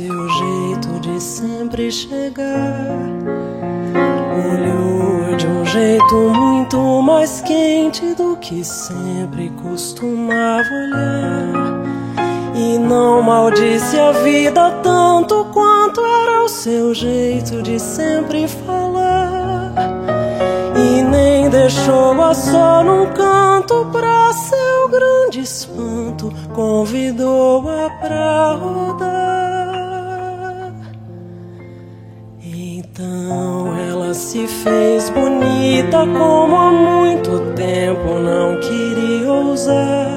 Seu jeito de sempre chegar. Olhou de um jeito muito mais quente do que sempre costumava olhar. E não maldisse a vida tanto quanto era o seu jeito de sempre falar. E nem deixou-a só num canto pra seu grande espanto, convidou-a pra rodar. Fez bonita como há muito tempo não queria ousar.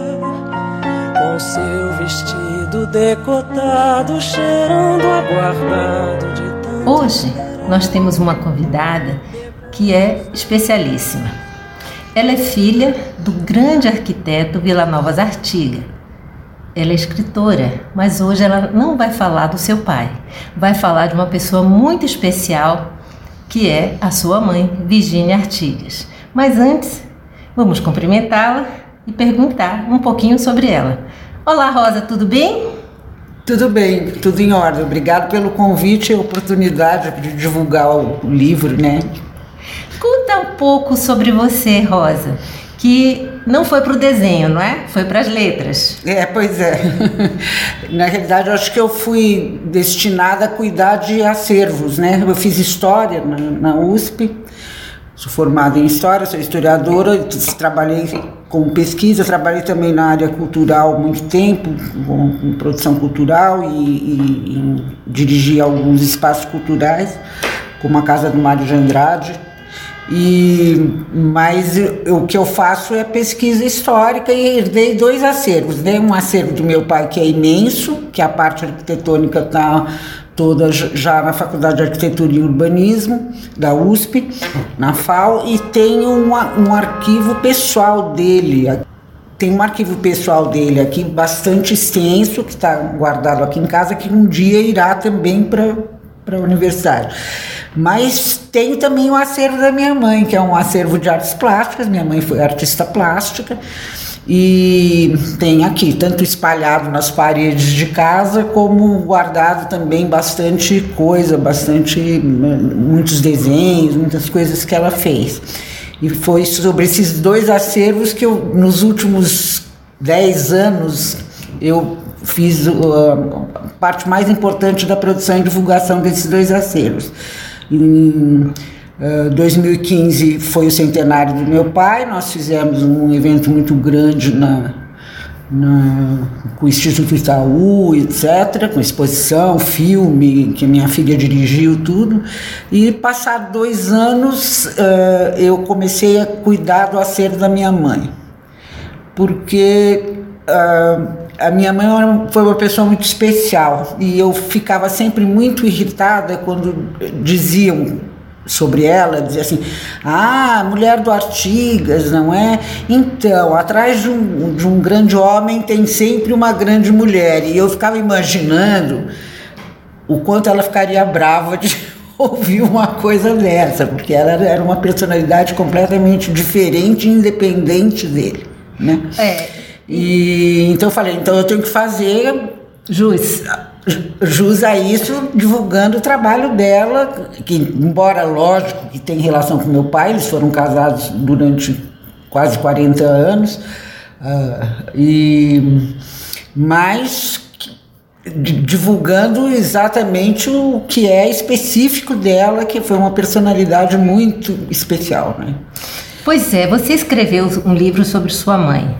Com seu vestido decotado, cheirando aguardado de tanto Hoje nós temos uma convidada que é especialíssima. Ela é filha do grande arquiteto Vila Novas Artiga. Ela é escritora, mas hoje ela não vai falar do seu pai. Vai falar de uma pessoa muito especial que é a sua mãe, Virginia Artigas. Mas antes, vamos cumprimentá-la e perguntar um pouquinho sobre ela. Olá, Rosa, tudo bem? Tudo bem, tudo em ordem. Obrigado pelo convite e oportunidade de divulgar o livro, né? Conta um pouco sobre você, Rosa, que não foi para o desenho, não é? Foi para as letras. É, pois é. Na realidade, eu acho que eu fui destinada a cuidar de acervos, né? Eu fiz história na, na USP, sou formada em história, sou historiadora, trabalhei com pesquisa, trabalhei também na área cultural muito tempo, com, com produção cultural e, e, e dirigi alguns espaços culturais, como a Casa do Mário de Andrade, e, mas o que eu faço é pesquisa histórica e herdei dois acervos. Né? Um acervo do meu pai que é imenso, que a parte arquitetônica está toda já na Faculdade de Arquitetura e Urbanismo da USP, na FAO, e tem um, um arquivo pessoal dele. Tem um arquivo pessoal dele aqui bastante extenso, que está guardado aqui em casa, que um dia irá também para a universidade. Mas tenho também o acervo da minha mãe, que é um acervo de artes plásticas. Minha mãe foi artista plástica. E tem aqui, tanto espalhado nas paredes de casa, como guardado também bastante coisa, bastante, muitos desenhos, muitas coisas que ela fez. E foi sobre esses dois acervos que eu, nos últimos dez anos, eu fiz a parte mais importante da produção e divulgação desses dois acervos. Em uh, 2015 foi o centenário do meu pai, nós fizemos um evento muito grande na, na, com o Instituto Itaú, etc., com exposição, filme, que minha filha dirigiu, tudo. E passados dois anos, uh, eu comecei a cuidar do acervo da minha mãe, porque. Uh, a minha mãe foi uma pessoa muito especial e eu ficava sempre muito irritada quando diziam sobre ela, dizia assim: Ah, mulher do Artigas, não é? Então, atrás de um, de um grande homem tem sempre uma grande mulher. E eu ficava imaginando o quanto ela ficaria brava de ouvir uma coisa dessa, porque ela era uma personalidade completamente diferente e independente dele, né? É. E então eu falei, então eu tenho que fazer Jus. Jus a isso, divulgando o trabalho dela, que embora lógico que tem relação com meu pai, eles foram casados durante quase 40 anos, uh, e mas divulgando exatamente o que é específico dela, que foi uma personalidade muito especial, né? Pois é, você escreveu um livro sobre sua mãe,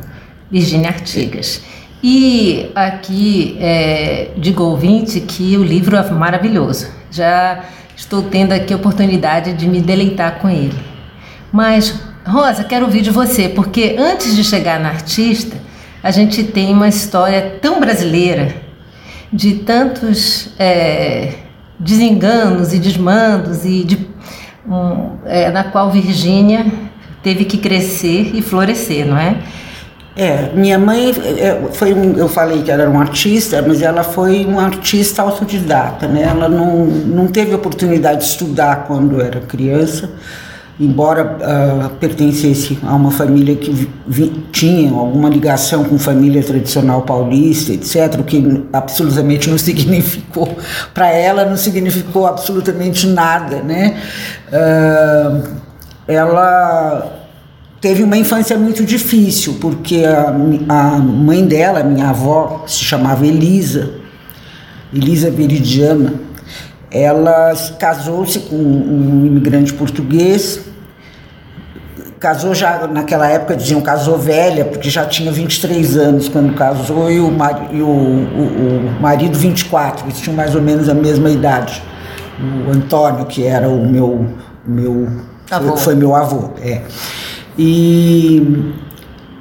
Virginia Artigas. E aqui é, digo ouvinte que o livro é maravilhoso. Já estou tendo aqui a oportunidade de me deleitar com ele. Mas, Rosa, quero ouvir de você, porque antes de chegar na artista, a gente tem uma história tão brasileira, de tantos é, desenganos e desmandos, e de, um, é, na qual Virgínia teve que crescer e florescer, não é? É, minha mãe é, foi um, eu falei que ela era uma artista, mas ela foi uma artista autodidata, né? Ela não, não teve oportunidade de estudar quando era criança, embora uh, pertencesse a uma família que vi, tinha alguma ligação com família tradicional paulista, etc., o que absolutamente não significou, para ela não significou absolutamente nada, né? Uh, ela teve uma infância muito difícil, porque a, a mãe dela, minha avó, se chamava Elisa, Elisa Veridiana, ela casou-se com um imigrante português, casou já, naquela época diziam casou velha, porque já tinha 23 anos quando casou, e o, e o, o, o marido 24, eles tinham mais ou menos a mesma idade. O Antônio, que era o meu, meu foi, foi meu avô, é. E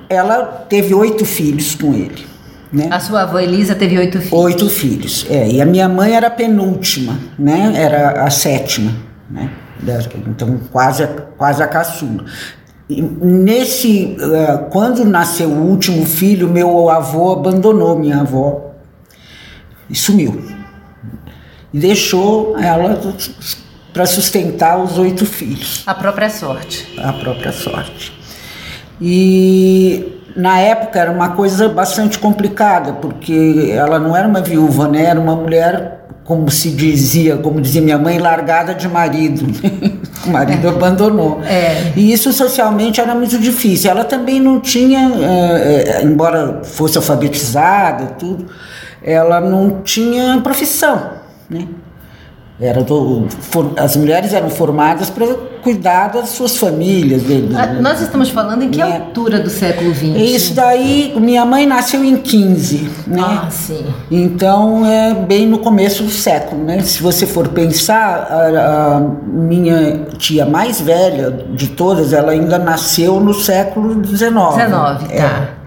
ela teve oito filhos com ele. Né? A sua avó Elisa teve oito filhos? Oito filhos, é. E a minha mãe era a penúltima, né? Era a sétima, né? Então, quase, quase a caçula. E nesse, uh, quando nasceu o último filho, meu avô abandonou minha avó e sumiu. E deixou ela para sustentar os oito filhos. A própria sorte. A própria sorte. E na época era uma coisa bastante complicada, porque ela não era uma viúva, né? Era uma mulher, como se dizia, como dizia minha mãe, largada de marido. o marido é. abandonou. É. E isso socialmente era muito difícil. Ela também não tinha, é, embora fosse alfabetizada, tudo, ela não tinha profissão, né? Era do, for, as mulheres eram formadas para cuidar das suas famílias. De, de, ah, Nós estamos falando em que minha, altura do século XX? Isso daí, minha mãe nasceu em 15, né? Ah, sim. Então é bem no começo do século, né? Se você for pensar, a, a minha tia mais velha de todas, ela ainda nasceu no século XIX. 19, tá. É.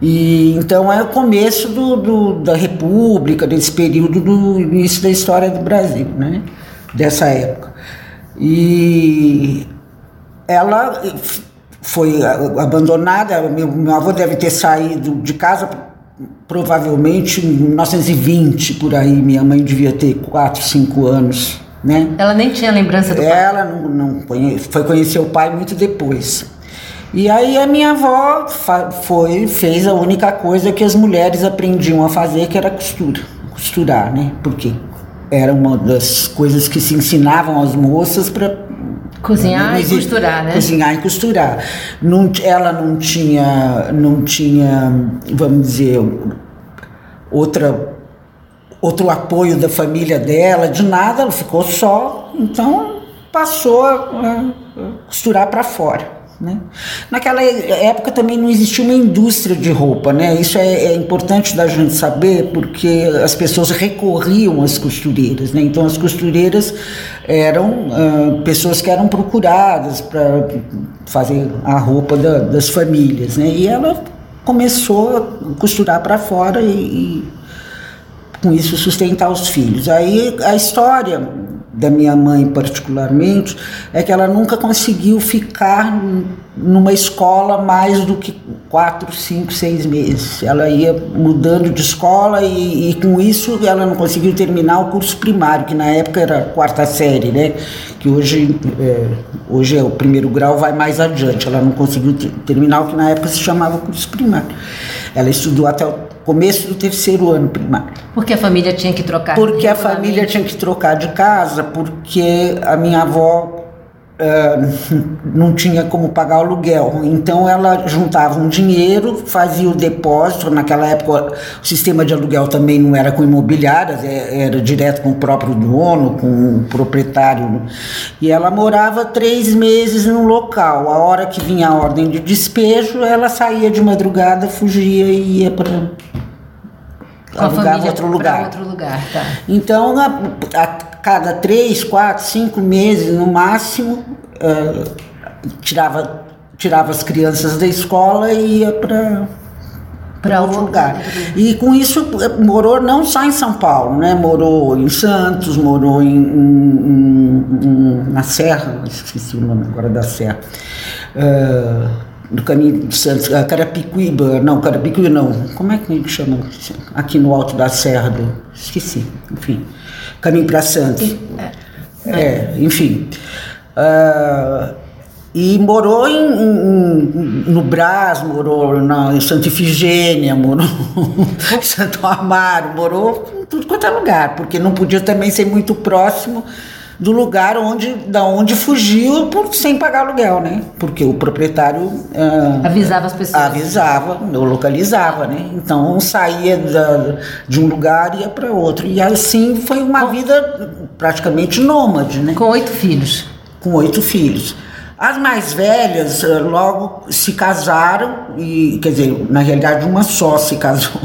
E, então é o começo do, do, da República, desse período do início da história do Brasil, né? dessa época. E ela foi abandonada, meu, meu avô deve ter saído de casa provavelmente em 1920, por aí, minha mãe devia ter 4, 5 anos. Né? Ela nem tinha lembrança do ela pai? Ela não, não foi conhecer o pai muito depois. E aí a minha avó foi, fez a única coisa que as mulheres aprendiam a fazer, que era costura, costurar, né? Porque era uma das coisas que se ensinavam às moças para cozinhar e costurar, né? Cozinhar e costurar. Não, ela não tinha, não tinha, vamos dizer, outra outro apoio da família dela, de nada, ela ficou só, então passou a costurar para fora. Né? Naquela época também não existia uma indústria de roupa, né? Isso é, é, importante da gente saber porque as pessoas recorriam às costureiras, né? Então as costureiras eram uh, pessoas que eram procuradas para fazer a roupa da, das famílias, né? E ela começou a costurar para fora e, e com isso sustentar os filhos. Aí a história da minha mãe particularmente, é que ela nunca conseguiu ficar numa escola mais do que quatro, cinco, seis meses. Ela ia mudando de escola e, e com isso ela não conseguiu terminar o curso primário, que na época era a quarta série, né? Que hoje é, hoje é o primeiro grau, vai mais adiante. Ela não conseguiu terminar o que na época se chamava curso primário. Ela estudou até o começo do terceiro ano primário. Porque a família tinha que trocar. Porque a família tinha que trocar de casa, porque a minha avó Uh, não tinha como pagar o aluguel. Então ela juntava um dinheiro, fazia o depósito. Naquela época o sistema de aluguel também não era com imobiliárias, é, era direto com o próprio dono, com o proprietário. E ela morava três meses no local. A hora que vinha a ordem de despejo, ela saía de madrugada, fugia e ia para alugava outro lugar. outro lugar tá. Então a, a cada três, quatro, cinco meses no máximo, uh, tirava, tirava as crianças da escola e ia para para outro lugar. E com isso morou não só em São Paulo, né? Morou em Santos, morou em, em, em na Serra, esqueci o nome agora da Serra. Uh, no caminho de Santos, Carapicuíba, não, Carapicuíba não, como é que chama? Aqui no alto da Serra, do, esqueci, enfim caminho para Santos. É, é, enfim. Uh, e morou em, em, no Brás, morou na, em Santa Ifigênia, morou em Santo Amaro, morou em tudo quanto é lugar, porque não podia também ser muito próximo do lugar onde, da onde fugiu por, sem pagar aluguel, né? Porque o proprietário uh, avisava as pessoas. Avisava, eu localizava, né? Então saía da, de um lugar e ia para outro. E assim foi uma Com... vida praticamente nômade, né? Com oito filhos. Com oito filhos. As mais velhas ah, logo se casaram e, quer dizer, na realidade uma só se casou.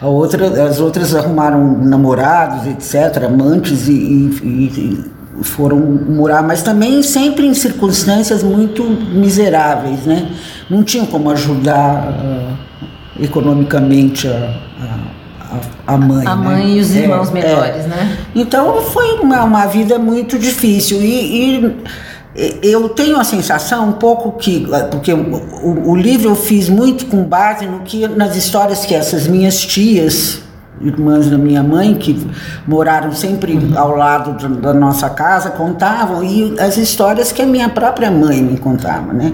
A outra, as outras arrumaram namorados, etc., amantes e, e, foram morar, mas também sempre em circunstâncias muito miseráveis, né? Não tinham como ajudar uh, economicamente a, a, a, mãe. A mãe né? e os irmãos é, menores, é. né? Então foi uma, uma vida muito difícil e, e eu tenho a sensação um pouco que porque o, o, livro eu fiz muito com base no que nas histórias que essas minhas tias irmãs da minha mãe que moraram sempre ao lado da nossa casa contavam e as histórias que a minha própria mãe me contava, né?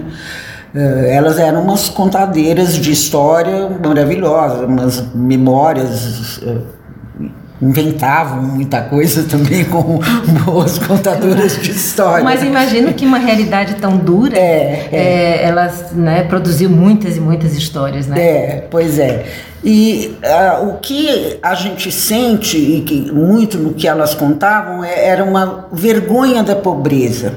Eh, elas eram umas contadeiras de história maravilhosas, umas memórias eh, inventavam muita coisa também com boas contadoras de história. Mas imagino que uma realidade tão dura, é, é. É, elas né, produziu muitas e muitas histórias, né? É, pois é. E uh, o que a gente sente, e que muito no que elas contavam, é, era uma vergonha da pobreza.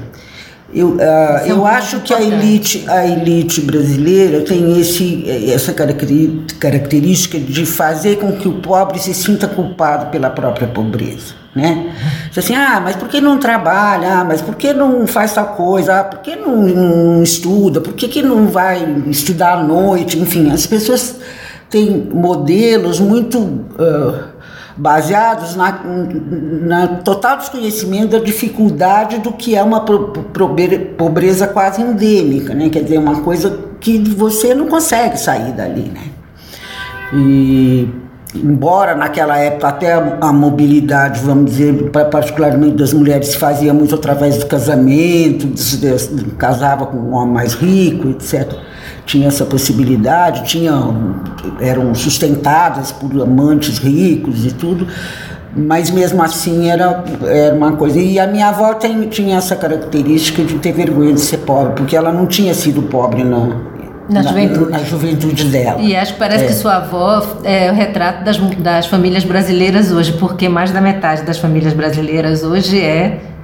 Eu, uh, eu acho que a elite, a elite brasileira tem esse, essa característica de fazer com que o pobre se sinta culpado pela própria pobreza. Né? Diz assim, ah, mas por que não trabalha? Ah, mas por que não faz tal coisa? Ah, por que não, não estuda? Por que, que não vai estudar à noite? Enfim, as pessoas têm modelos muito. Uh, baseados na, na, total desconhecimento da dificuldade do que é uma pobreza quase endêmica, né? Quer dizer, uma coisa que você não consegue sair dali, né? E embora naquela época até a, mobilidade, vamos dizer, particularmente das mulheres, se fazia muito através do casamento, de, casava com um homem mais rico, etc tinha essa possibilidade, tinha, eram sustentadas por amantes ricos e tudo, mas mesmo assim era, era uma coisa. E a minha avó tem, tinha essa característica de ter vergonha de ser pobre, porque ela não tinha sido pobre na, na, na, juventude. na juventude dela. E acho que parece é. que sua avó é o retrato das, das famílias brasileiras hoje, porque mais da metade das famílias brasileiras hoje é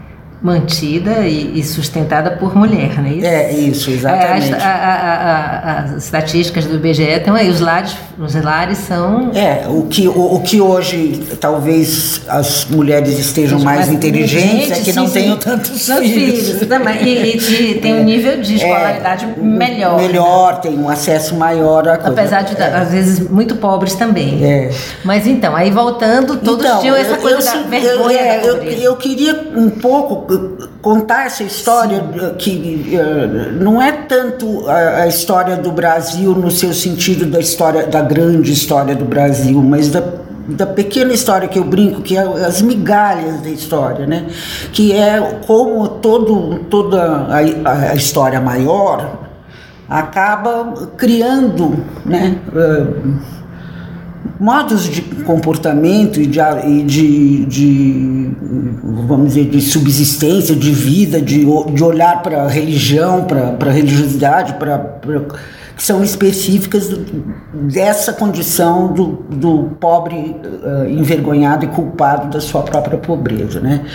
mantida e, e, sustentada por mulher, não é isso? É, isso, exatamente. É, a, a, a, as estatísticas do IBGE estão aí, os lares, os lares são... É, o que, o, o que hoje talvez as mulheres estejam mais, mais inteligentes é que sim, não tenham tantos filhos. filhos também. E, e, tem um nível de é, escolaridade é, melhor. Melhor, né? tem um acesso maior a coisa. Apesar de, é. às vezes, muito pobres também. É. Mas então, aí voltando, todos então, tinham essa coisa eu, da vergonha eu, da eu, eu queria um pouco contar essa história Sim. que uh, não é tanto a, a, história do Brasil no seu sentido da história da grande história do Brasil, mas da, da pequena história que eu brinco, que é as migalhas da história, né? Que é como todo, toda a, a história maior acaba criando, né? Uh, modos de comportamento e de, de, de, vamos dizer, de subsistência, de vida, de, de olhar para a religião, para a religiosidade, para que são específicas dessa condição do, do pobre uh, envergonhado e culpado da sua própria pobreza, né?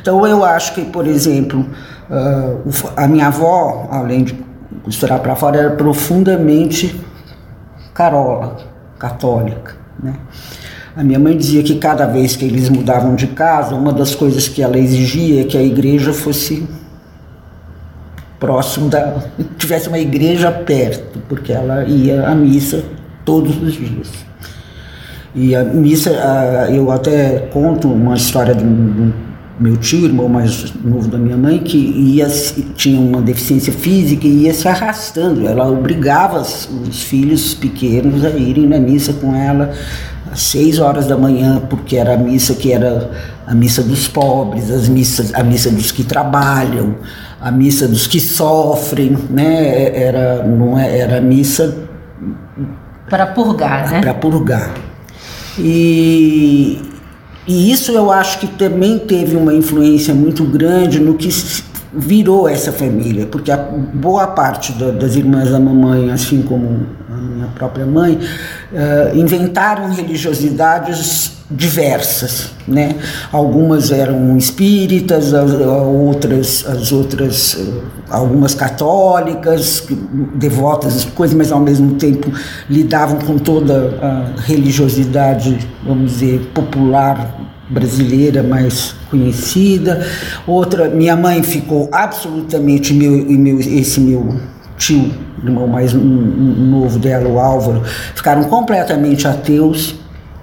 Então eu acho que, por exemplo, uh, a minha avó, além de costurar para fora, era profundamente carola, católica, né? A minha mãe dizia que cada vez que eles mudavam de casa, uma das coisas que ela exigia é que a igreja fosse próximo da. tivesse uma igreja perto, porque ela ia à missa todos os dias. E a missa, eu até conto uma história de um meu tio, irmão mais novo da minha mãe, que ia, tinha uma deficiência física e ia se arrastando. Ela obrigava os filhos pequenos a irem na missa com ela às seis horas da manhã, porque era a missa que era a missa dos pobres, as missas, a missa dos que trabalham, a missa dos que sofrem, né? Era, não é, era a missa para purgar, né? Para purgar. E, e isso eu acho que também teve uma influência muito grande no que virou essa família, porque a boa parte da, das irmãs da mamãe, assim como a minha própria mãe, uh, inventaram religiosidades diversas, né? Algumas eram espíritas, as, outras, as outras, uh, algumas católicas, devotas, coisas, mas ao mesmo tempo lidavam com toda a religiosidade, vamos dizer, popular brasileira mais conhecida. Outra, minha mãe ficou absolutamente meu e meu esse meu tio, irmão mais novo dela, o Álvaro, ficaram completamente ateus,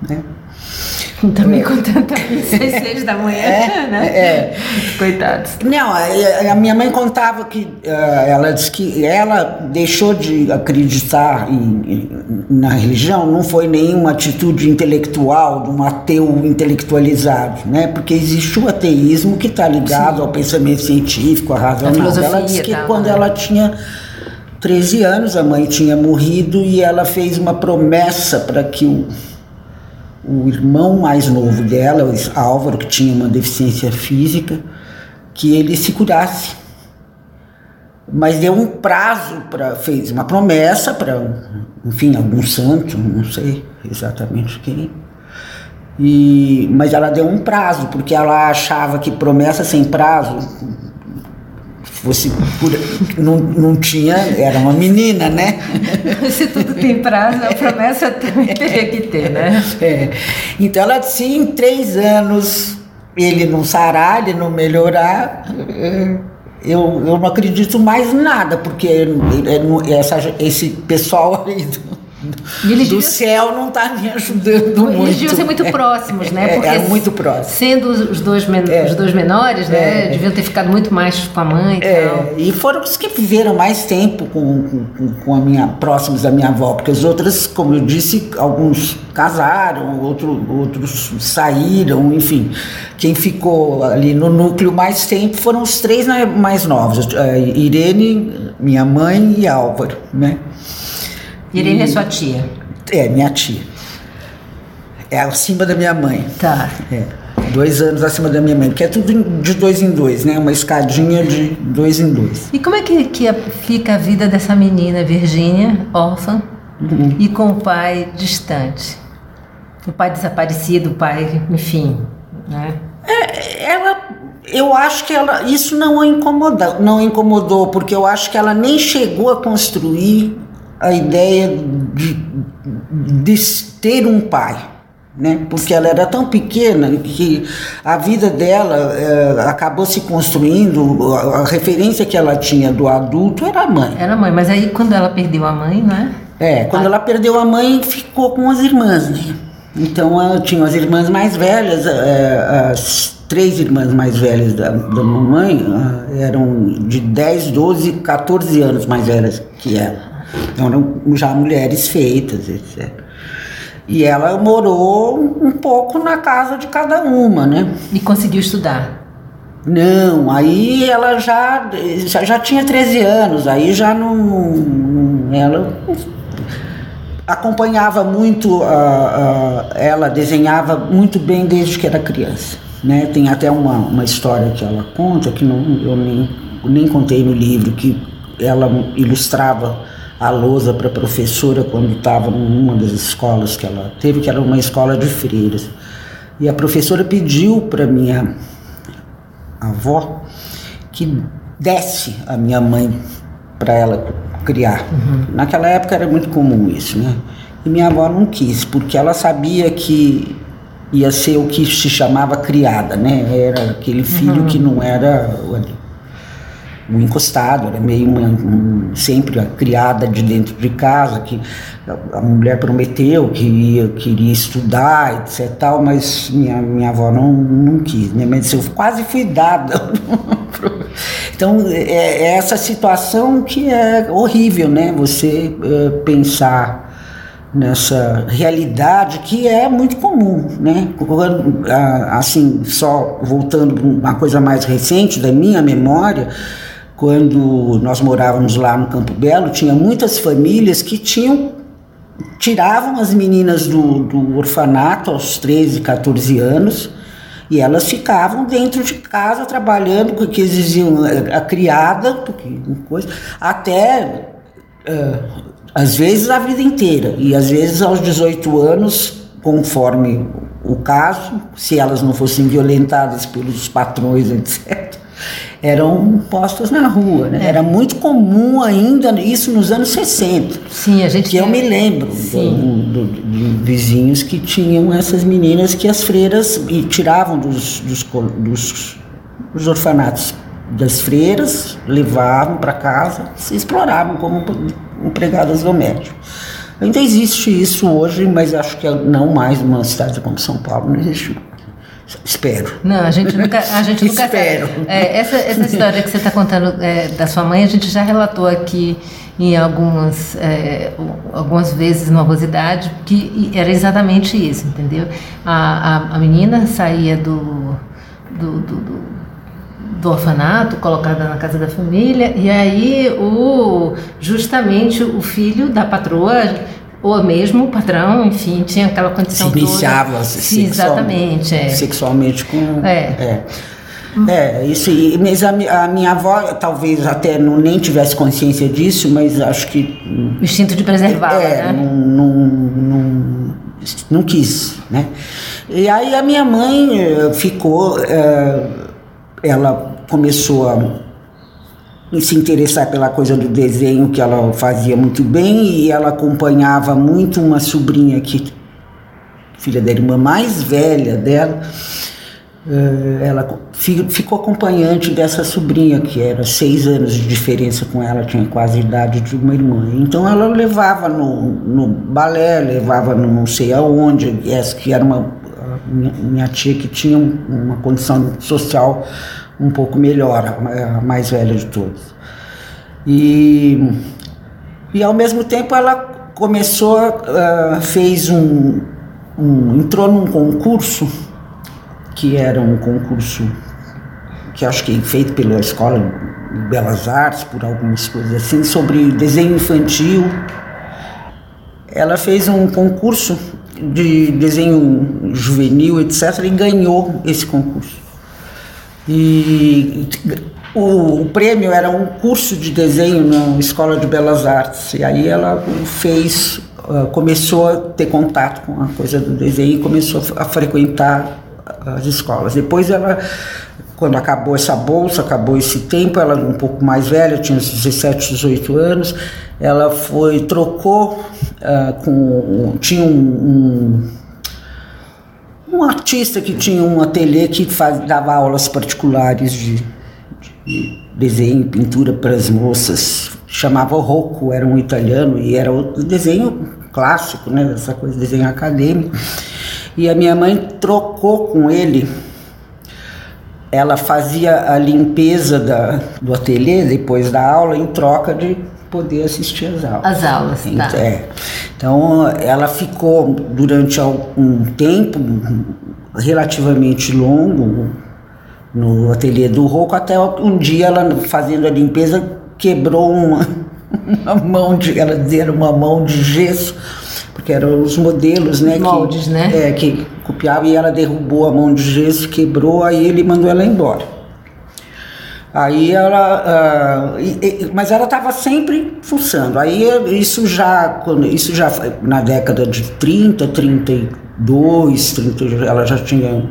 né? Também com tanta seis, seis da manhã, é, né? É. Coitados. Não, a, a, minha mãe contava que uh, ela disse que ela deixou de acreditar em, em, na religião, não foi nenhuma atitude intelectual de um ateu intelectualizado, né? Porque existe o ateísmo que está ligado Sim. ao pensamento científico, à razão. Ela disse que tal, quando né? ela tinha 13 anos, a mãe tinha morrido e ela fez uma promessa para que o o irmão mais novo dela, o Álvaro, que tinha uma deficiência física, que ele se curasse. Mas deu um prazo para fez uma promessa para, enfim, algum santo, não sei exatamente quem. E, mas ela deu um prazo, porque ela achava que promessa sem prazo fosse não, não tinha, era uma menina, né? Se tudo tem prazo, a promessa também teria que ter, né? É. Então ela disse, em três anos ele não sarar, ele não melhorar, eu, eu não acredito mais nada, porque essa, esse pessoal aí do, do deviam... céu não está me ajudando muito. Eles deviam ser muito próximos, né? É, Porque é, muito próximos. Sendo os dois, men é. os dois menores, né? É. Deviam ter ficado muito mais com a mãe e é. tal. E foram os que viveram mais tempo com, com, com, a minha, próximos da minha avó, porque as outras, como eu disse, alguns casaram, outro, outros saíram, enfim. Quem ficou ali no núcleo mais tempo foram os três mais novos, Irene, minha mãe e Álvaro, né? Irene é sua tia? É, minha tia. É acima da minha mãe. Tá. É. Dois anos acima da minha mãe, que é tudo de dois em dois, né? Uma escadinha de dois em dois. E como é que, que fica a vida dessa menina, Virgínia, órfã, uhum. e com o pai distante? O pai desaparecido, o pai, enfim, né? É, ela eu acho que ela isso não a incomodou, não incomodou, porque eu acho que ela nem chegou a construir a ideia de, de ter um pai. Né? Porque ela era tão pequena que a vida dela é, acabou se construindo, a, a, referência que ela tinha do adulto era a mãe. Era a mãe, mas aí quando ela perdeu a mãe, né? É, quando ela perdeu a mãe, ficou com as irmãs, né? Então ela tinha as irmãs mais velhas, é, as três irmãs mais velhas da, da mamãe eram de 10, 12, 14 anos mais velhas que ela. Então eram já mulheres feitas, etc. E ela morou um pouco na casa de cada uma, né? E conseguiu estudar? Não, aí ela já, já, já tinha 13 anos, aí já não. não ela acompanhava muito, uh, uh, ela desenhava muito bem desde que era criança. Né? Tem até uma, uma história que ela conta, que não, eu nem, nem contei no livro, que ela ilustrava a lousa para a professora quando estava numa das escolas que ela teve, que era uma escola de freiras. E a professora pediu para minha avó que desse a minha mãe para ela criar. Uhum. Naquela época era muito comum isso, né? E minha avó não quis, porque ela sabia que ia ser o que se chamava criada, né? Era aquele filho uhum. que não era um encostado, era meio uma, um, sempre a criada de dentro de casa, que a mulher prometeu que ia, queria estudar, etc. Tal, mas minha, minha avó não, não quis, né? Mas eu quase fui dada. então, é, é, essa situação que é horrível, né? Você é, pensar nessa realidade que é muito comum, né? Assim, só voltando para uma coisa mais recente da minha memória, quando nós morávamos lá no Campo Belo, tinha muitas famílias que tinham tiravam as meninas do, do orfanato aos 13, 14 anos e elas ficavam dentro de casa trabalhando, porque exigiam a, a criada, porque, coisa, até uh, às vezes a vida inteira, e às vezes aos 18 anos, conforme o caso, se elas não fossem violentadas pelos patrões, etc eram postas na rua. Né? É. Era muito comum ainda isso nos anos 60. Sim, a gente. Que eu me lembro do, do, de vizinhos que tinham essas meninas que as freiras e tiravam dos, dos, dos, dos orfanatos das freiras, levavam para casa, se exploravam como empregadas domésticas. Ainda existe isso hoje, mas acho que não mais numa cidade como São Paulo, não existe. Espero. Não, a gente nunca, a gente nunca Espero. É, essa, essa história que você está contando é, da sua mãe, a gente já relatou aqui em algumas, é, algumas vezes no Avosidade, que era exatamente isso, entendeu? A, a, a menina saía do, do, do, do, do orfanato, colocada na casa da família, e aí o, justamente o filho da patroa ou mesmo o padrão, enfim, tinha aquela condição se iniciava toda. Sim, exatamente, é. sexualmente com é. é. É, isso aí. Mas a, a, minha avó talvez até não, nem tivesse consciência disso, mas acho que. O instinto de preservar. É, né? não, não, não, não, quis, né? E aí a minha mãe eh, ficou. Eh, ela começou a se interessar pela coisa do desenho que ela fazia muito bem e ela acompanhava muito uma sobrinha que filha da irmã mais velha dela eh, ela ficou acompanhante dessa sobrinha que era seis anos de diferença com ela tinha quase a idade de uma irmã. Então ela levava no, no balé levava no não sei aonde essa que era uma minha tia que tinha uma condição social um pouco melhor, a mais velha de todas. E, e ao mesmo tempo ela começou, uh, fez um, um, entrou num concurso, que era um concurso que acho que feito pela Escola de Belas Artes, por algumas coisas assim, sobre desenho infantil. Ela fez um concurso de desenho juvenil, etc., e ganhou esse concurso. E o, o, prêmio era um curso de desenho na Escola de Belas Artes. E aí ela fez, uh, começou a ter contato com a coisa do desenho e começou a frequentar as escolas. Depois ela, quando acabou essa bolsa, acabou esse tempo, ela um pouco mais velha, tinha uns 17, 18 anos, ela foi, trocou uh, com, tinha um, um um artista que tinha um ateliê que faz, dava aulas particulares de, de desenho pintura para as moças. Chamava Rocco, era um italiano e era o desenho clássico, né? Essa coisa de desenho acadêmico. E a minha mãe trocou com ele. Ela fazia a limpeza da, do ateliê depois da aula em troca de poder assistir às aulas. As aulas, então, tá. É. Então, ela ficou durante algum tempo relativamente longo no ateliê do Rocco, até um dia ela fazendo a limpeza quebrou uma, uma mão de, ela dizia uma mão de gesso porque eram os modelos, né? Moldes, que, né? É, que copiava e ela derrubou a mão de gesso, quebrou, aí ele mandou ela embora. Aí ela, uh, e, e, mas ela estava sempre fuçando. Aí isso já, quando, isso já na década de 30, 32, 30, ela já tinha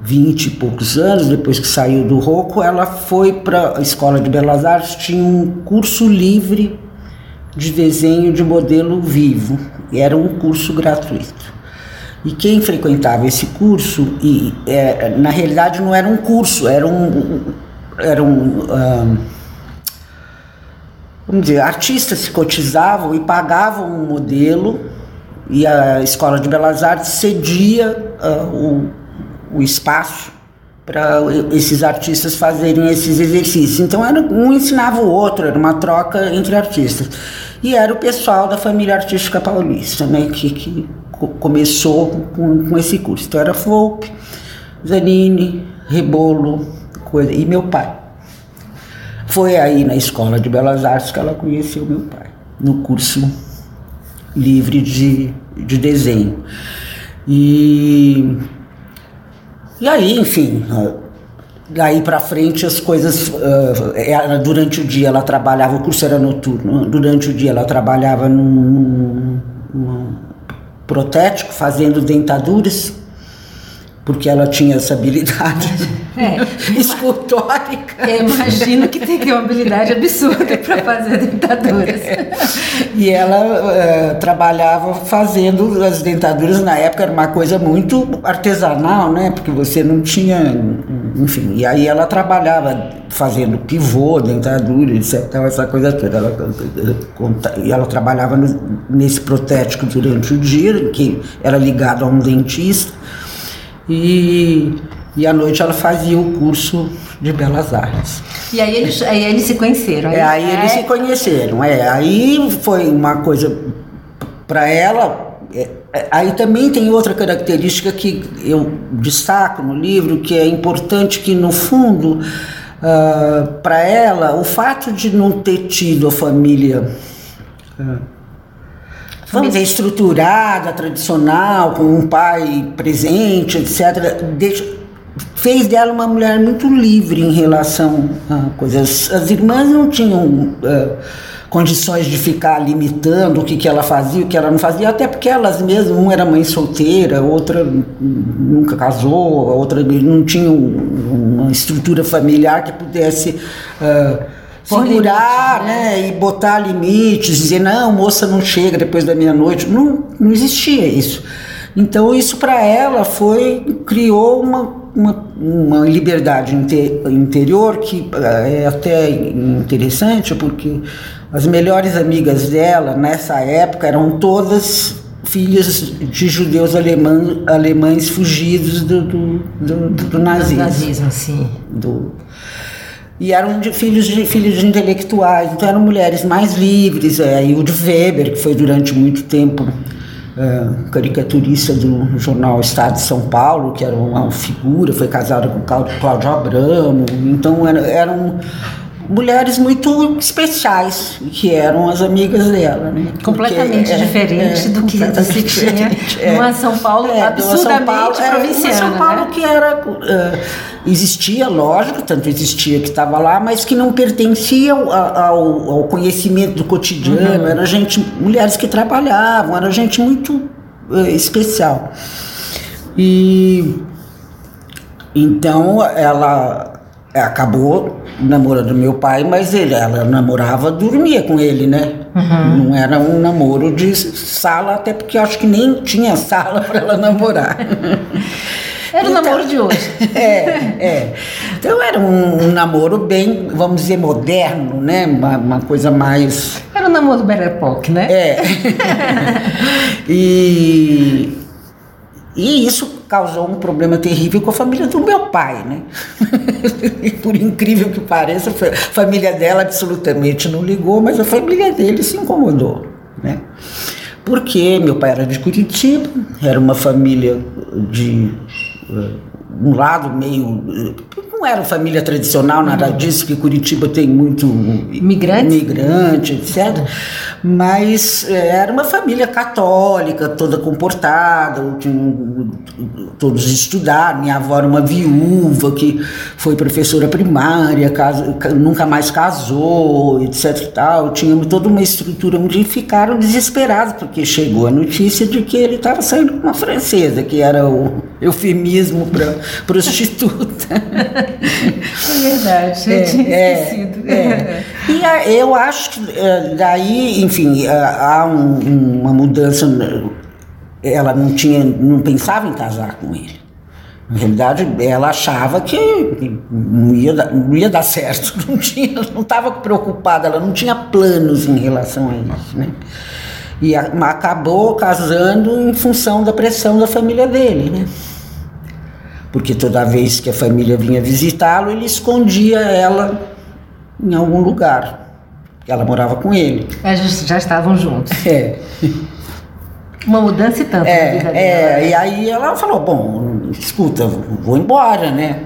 20 e poucos anos, depois que saiu do Roco, ela foi para a Escola de Belas Artes, tinha um curso livre de desenho de modelo vivo, era um curso gratuito. E quem frequentava esse curso, e é, na realidade não era um curso, era um. Era um uh, vamos dizer, artistas se cotizavam e pagavam um modelo, e a Escola de Belas Artes cedia uh, o, o espaço para esses artistas fazerem esses exercícios. Então era, um ensinava o outro, era uma troca entre artistas. E era o pessoal da família artística paulista, né, que, que começou com, com esse curso. Então era Volpe, Zanini, Rebolo coisa, e meu pai. Foi aí na Escola de Belas Artes que ela conheceu meu pai, no curso livre de, de desenho. E, e aí, enfim, daí para frente as coisas uh, durante o dia ela trabalhava o curso era noturno durante o dia ela trabalhava num, num protético, fazendo dentaduras, porque ela tinha essa habilidade é, escultórica. Eu imagino que tem que ter uma habilidade absurda para fazer dentaduras. E ela uh, trabalhava fazendo as dentaduras, na época era uma coisa muito artesanal, né? Porque você não tinha, enfim, e aí ela trabalhava fazendo pivô, dentadura, etc. Essa coisa toda. Ela, e ela trabalhava nesse protético durante o dia, que era ligado a um dentista, e, e à noite ela fazia o curso de Belas Artes. E aí eles, aí eles se conheceram? Aí, é, aí é... eles se conheceram, é. Aí foi uma coisa para ela. É, é, aí também tem outra característica que eu destaco no livro, que é importante que no fundo Uh, ah, para ela, o fato de não ter tido a família, uh, vamos dizer, estruturada, tradicional, com um pai presente, etc., deixa, fez dela uma mulher muito livre em relação a coisas. As irmãs não tinham. Uh, condições de ficar limitando o que, que ela fazia, o que ela não fazia, até porque elas mesmas, uma era mãe solteira, outra nunca casou, a outra não tinha uma estrutura familiar que pudesse uh, segurar né? né? e botar limites, dizer, não, moça não chega depois da meia-noite. Não, não existia isso. Então isso para ela foi, criou uma uma, uma liberdade interior que é até interessante porque as melhores amigas dela nessa época eram todas filhas de judeus alemães, alemães fugidos do, do, do, do nazismo. nazismo, sim. Do, e eram de, filhos de filhos de intelectuais, então eram mulheres mais livres. É, e o de Weber, que foi durante muito tempo é, caricaturista do jornal Estado de São Paulo, que era uma figura, foi casada com Cláudio Abramo. Então era, eram mulheres muito especiais, que eram as amigas dela. Né? Completamente é, diferente é, do que se tinha é, numa São Paulo é, absurdamente São Paulo, provinciana. São Paulo né? que era, uh, existia, lógico, tanto existia que estava lá, mas que não pertencia ao, ao, conhecimento do cotidiano, uhum. era gente, mulheres que trabalhavam, era gente muito uh, especial. E então ela acabou namorando meu pai, mas ele, ela namorava, dormia com ele, né? Uhum. Não era um namoro de sala, até porque eu acho que nem tinha sala para ela namorar. Era o então, namoro de hoje. É, é. Então era um, um, namoro bem, vamos dizer, moderno, né? Uma, uma coisa mais. Era o namoro Belle Époque, né? É. e, e isso causou um problema terrível com a família do meu pai, né? Por incrível que pareça, a família dela absolutamente não ligou, mas a família dele se incomodou, né? Porque meu pai era de Curitiba, era uma família de um lado meio não era família tradicional, nada uhum. disso, que Curitiba tem muito migrante, migrante etc. Mas é, era uma família católica, toda comportada, todos estudaram. Minha avó era uma viúva que foi professora primária, nunca mais casou, etc. Tal. Tinha toda uma estrutura onde ficaram desesperados, porque chegou a notícia de que ele estava saindo com uma francesa, que era o eufemismo para prostituta. É verdade, eu é, tinha é, esquecido. É. E a, eu acho que é, daí, enfim, há um, uma mudança. Ela não tinha, não pensava em casar com ele. Na realidade, ela achava que não ia, dar, não ia dar certo, não tinha, não estava preocupada, ela não tinha planos em relação a isso, né? E acabou casando em função da pressão da família dele, né? Porque toda vez que a família vinha visitá-lo, ele escondia ela em algum lugar. Ela morava com ele. Eles já estavam juntos. É. Uma mudança e tanto é, na vida dela. É, né? e aí ela falou, bom, escuta, vou embora, né?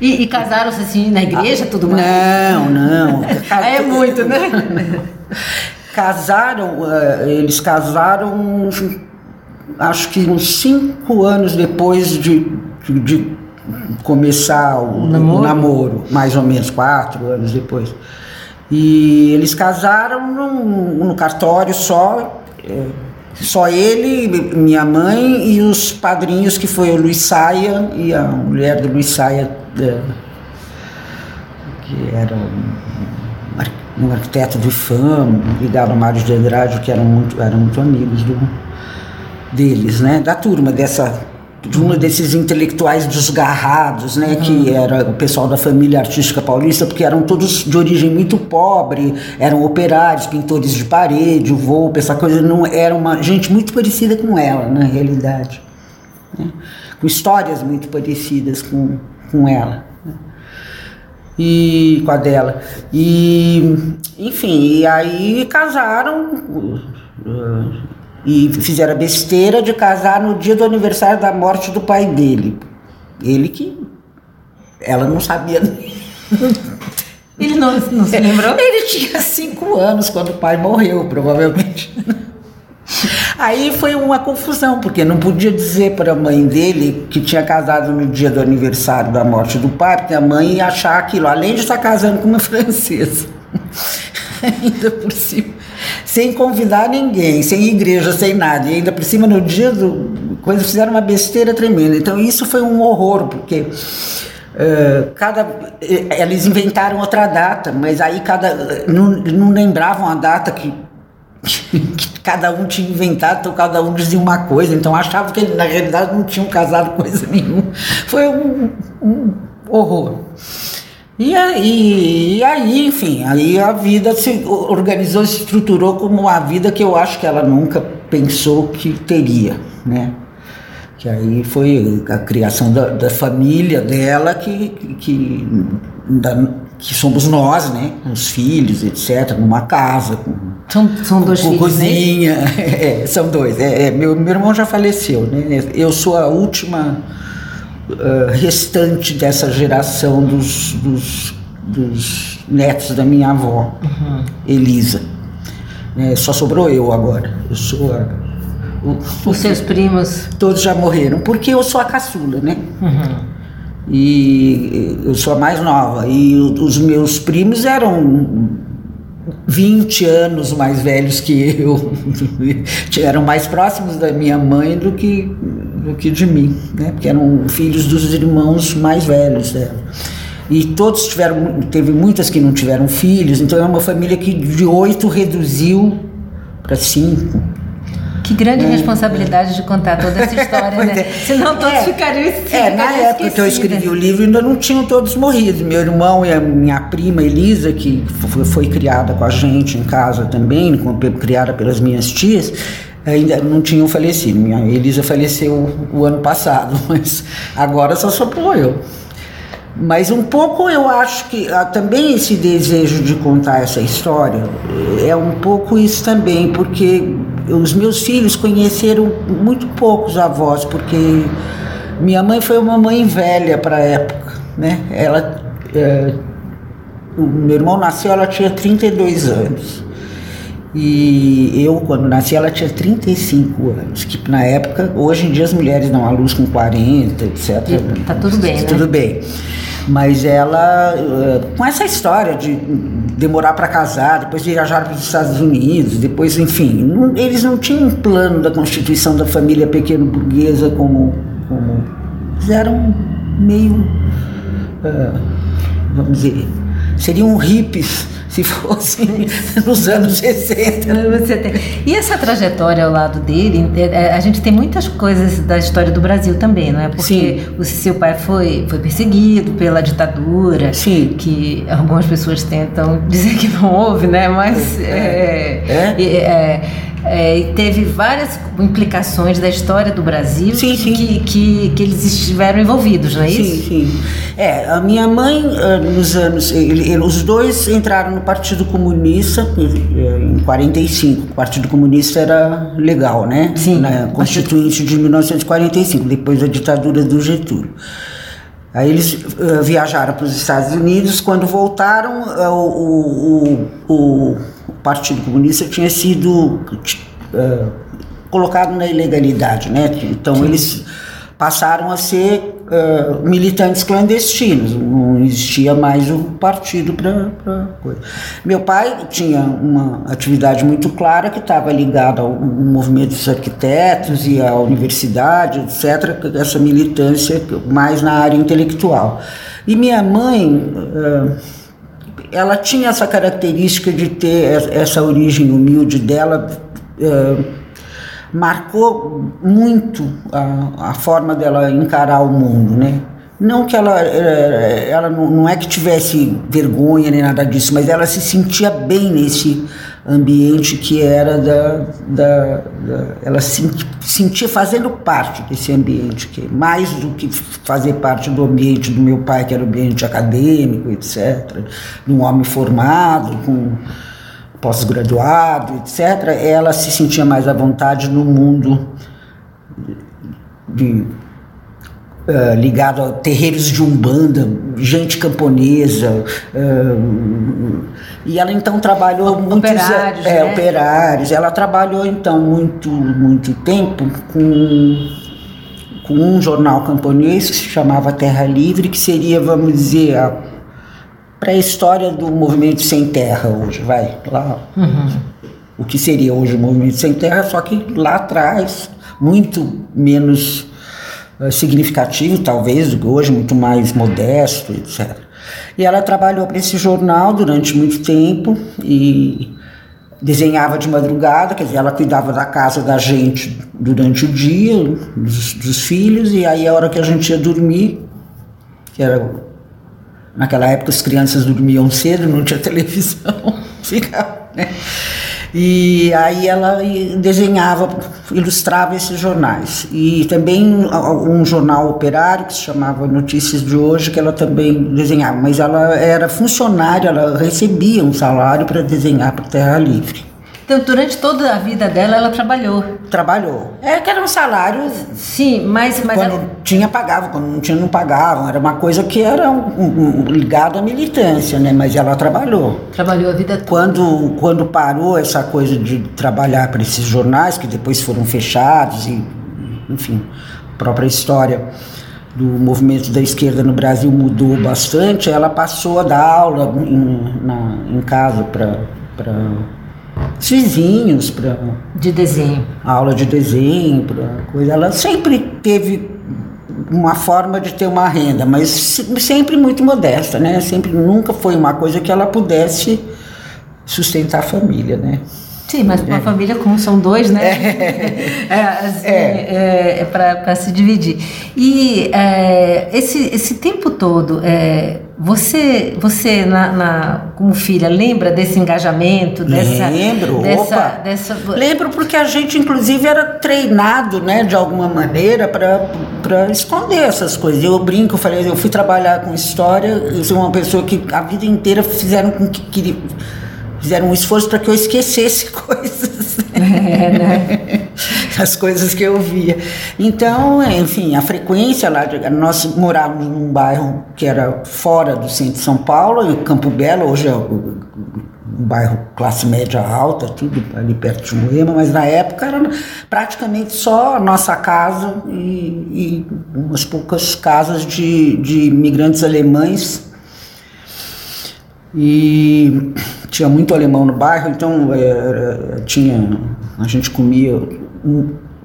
E, e casaram-se assim na igreja, ah, tudo mais? Não, não. é muito, né? casaram, uh, eles casaram, acho que uns cinco anos depois de, de, começar o, o, namoro? o, namoro? mais ou menos quatro anos depois. E eles casaram num, no cartório só, é, só ele, minha mãe e os padrinhos que foi o Luiz Saia e a mulher do Luiz Saia, é, que era um, arquiteto de fama, ligado ao Mário de Andrade, que eram muito, eram muito amigos do, deles, né? Da turma dessa de um desses intelectuais desgarrados, né, uhum. que era o pessoal da família artística paulista, porque eram todos de origem muito pobre, eram operários, pintores de parede, o Volpe, essa coisa não era uma gente muito parecida com ela, na realidade, né, com histórias muito parecidas com, com ela. E com a dela. E, enfim, e aí casaram. Uh, e fizeram a besteira de casar no dia do aniversário da morte do pai dele. Ele que. Ela não sabia. Ele não, não se lembrou? Ele tinha cinco anos quando o pai morreu, provavelmente. Aí foi uma confusão, porque não podia dizer para a mãe dele que tinha casado no dia do aniversário da morte do pai, porque a mãe ia achar aquilo, além de estar casando com uma francesa, ainda por cima sem convidar ninguém, sem igreja, sem nada. E ainda por cima, no dia do. Coisa, fizeram uma besteira tremenda. Então, isso foi um horror, porque. Uh, cada eles inventaram outra data mas aí cada não, não lembravam a data que cada um tinha inventado então cada um dizia uma coisa então achavam que na realidade não tinham casado coisa nenhuma foi um, um horror e aí, e aí, enfim, aí a vida se organizou, se estruturou como uma vida que eu acho que ela nunca pensou que teria, né? Que aí foi a criação da, da família dela que, que, da, que somos nós, né? Os filhos, etc., numa casa. Com, são, são dois com, filhos, né? cozinha. Né? É, são dois. É, é, meu, meu irmão já faleceu, né? Eu sou a última uh, restante dessa geração dos, dos, dos, netos da minha avó, uhum. Elisa. É, só sobrou eu agora. Eu sou a, o, Os seus primos? Todos já morreram, porque eu sou a caçula, né? Uhum. E eu sou a mais nova. E os meus primos eram 20 anos mais velhos que eu, eram mais próximos da minha mãe do que, do que de mim, né? porque eram filhos dos irmãos mais velhos dela. E todos tiveram, teve muitas que não tiveram filhos, então é uma família que de oito reduziu para cinco. Que grande é. responsabilidade de contar toda essa história, né? É. Senão todos é. ficariam É, na época que eu escrevi o livro ainda não tinham todos morrido. Meu irmão e a minha prima Elisa, que foi, foi criada com a gente em casa também, criada pelas minhas tias, ainda não tinham falecido. Minha Elisa faleceu o ano passado, mas agora só sobrou eu. Mas um pouco eu acho que ah, também esse desejo de contar essa história é um pouco isso também, porque os meus filhos conheceram muito poucos avós, porque minha mãe foi uma mãe velha para a época. né? Ela, é, o meu irmão nasceu, ela tinha 32 anos. E eu, quando nasci, ela tinha 35 anos, que na época, hoje em dia as mulheres dão à luz com 40, etc. E tá tudo bem, né? Tudo bem. Mas ela, eh, com essa história de demorar para casar, depois viajar para os Estados Unidos, depois, enfim, não, eles não tinham um plano da constituição da família pequeno-burguesa como, como. Eles eram meio. Uh, vamos dizer. Seriam hippies se fosse nos anos 60. E essa trajetória ao lado dele, é, a gente tem muitas coisas da história do Brasil também, não é? Porque Sim. o seu pai foi, foi perseguido pela ditadura, Sim. que algumas pessoas tentam dizer que não houve, né? Mas é, é, é, é e teve várias implicações da história do Brasil sim, sim. Que, que, que, eles estiveram envolvidos, não é isso? Sim, sim. É, a minha mãe, ah, nos anos. Ele, ele, os dois entraram no Partido Comunista em 45. O Partido Comunista era legal, né? Sim. Na Constituinte de 1945, depois da ditadura do Getúlio. Aí eles uh, viajaram para os Estados Unidos. Quando voltaram, uh, o, o, o, Partido Comunista tinha sido uh, colocado na ilegalidade, né? Então Sim. eles passaram a ser uh, militantes clandestinos, não existia mais o partido para coisa. Meu pai tinha uma atividade muito clara que estava ligada ao movimento dos arquitetos e à universidade, etc., essa militância mais na área intelectual. E minha mãe. Uh, ela tinha essa característica de ter essa origem humilde dela, uh, marcou muito a, a, forma dela encarar o mundo, né? Não que ela, eh, ela não, não é que tivesse vergonha nem nada disso, mas ela se sentia bem nesse ambiente que era da, da, da ela se sentia fazendo parte desse ambiente que mais do que fazer parte do ambiente do meu pai que era o ambiente acadêmico etc de um homem formado com pós-graduado, etc., ela se sentia mais à vontade no mundo de, uh, ligado a terreiros de umbanda, gente camponesa. Uh, e ela então trabalhou muitos operários, é, né? operários. Ela trabalhou então muito muito tempo com com um jornal camponês que se chamava Terra Livre, que seria, vamos dizer, a para a história do movimento sem terra hoje, vai lá. Uhum. O que seria hoje o movimento sem terra, só que lá atrás, muito menos significativo, talvez, hoje, muito mais modesto, etc. E ela trabalhou para esse jornal durante muito tempo e desenhava de madrugada, quer dizer, ela cuidava da casa da gente durante o dia, dos, dos filhos, e aí a hora que a gente ia dormir, que era Naquela época as crianças dormiam cedo, não tinha televisão, ficava, né? E aí ela desenhava, ilustrava esses jornais. E também um jornal operário que se chamava Notícias de Hoje, que ela também desenhava. Mas ela era funcionária, ela recebia um salário para desenhar para Terra Livre. Então, durante toda a vida dela, ela trabalhou. Trabalhou. É que era um salário. Sim, mas. mas quando ela... tinha, pagava. Quando não tinha, não pagavam. Era uma coisa que era um, um, ligada à militância, né? Mas ela trabalhou. Trabalhou a vida toda. Quando, quando parou essa coisa de trabalhar para esses jornais, que depois foram fechados, e, enfim, a própria história do movimento da esquerda no Brasil mudou bastante, ela passou a dar aula em, na, em casa para vizinhos para de desenho. aula de desenho para coisa. Ela sempre teve uma forma de ter uma renda mas sempre muito modesta né? Sempre nunca foi uma coisa que ela pudesse sustentar a família né Sim, mas uma é. família como são dois, né? É, é, assim, é. é para se dividir. E é, esse, esse tempo todo, é, você, você na, na, como filha, lembra desse engajamento? Dessa, Lembro, dessa, opa. Dessa... Lembro porque a gente, inclusive, era treinado, né, de alguma maneira, para esconder essas coisas. Eu brinco, eu falei, eu fui trabalhar com história, eu sou uma pessoa que a vida inteira fizeram com que queria fizeram um esforço para que eu esquecesse coisas. É, né? as coisas que eu via. Então, enfim, a frequência lá, de, nós morávamos num bairro que era fora do centro de São Paulo, em Campo Belo, hoje é um bairro classe média alta, tudo ali perto de Moema, mas na época era praticamente só a nossa casa e, e umas poucas casas de, de imigrantes alemães. E tinha muito alemão no bairro, então é, tinha a gente comia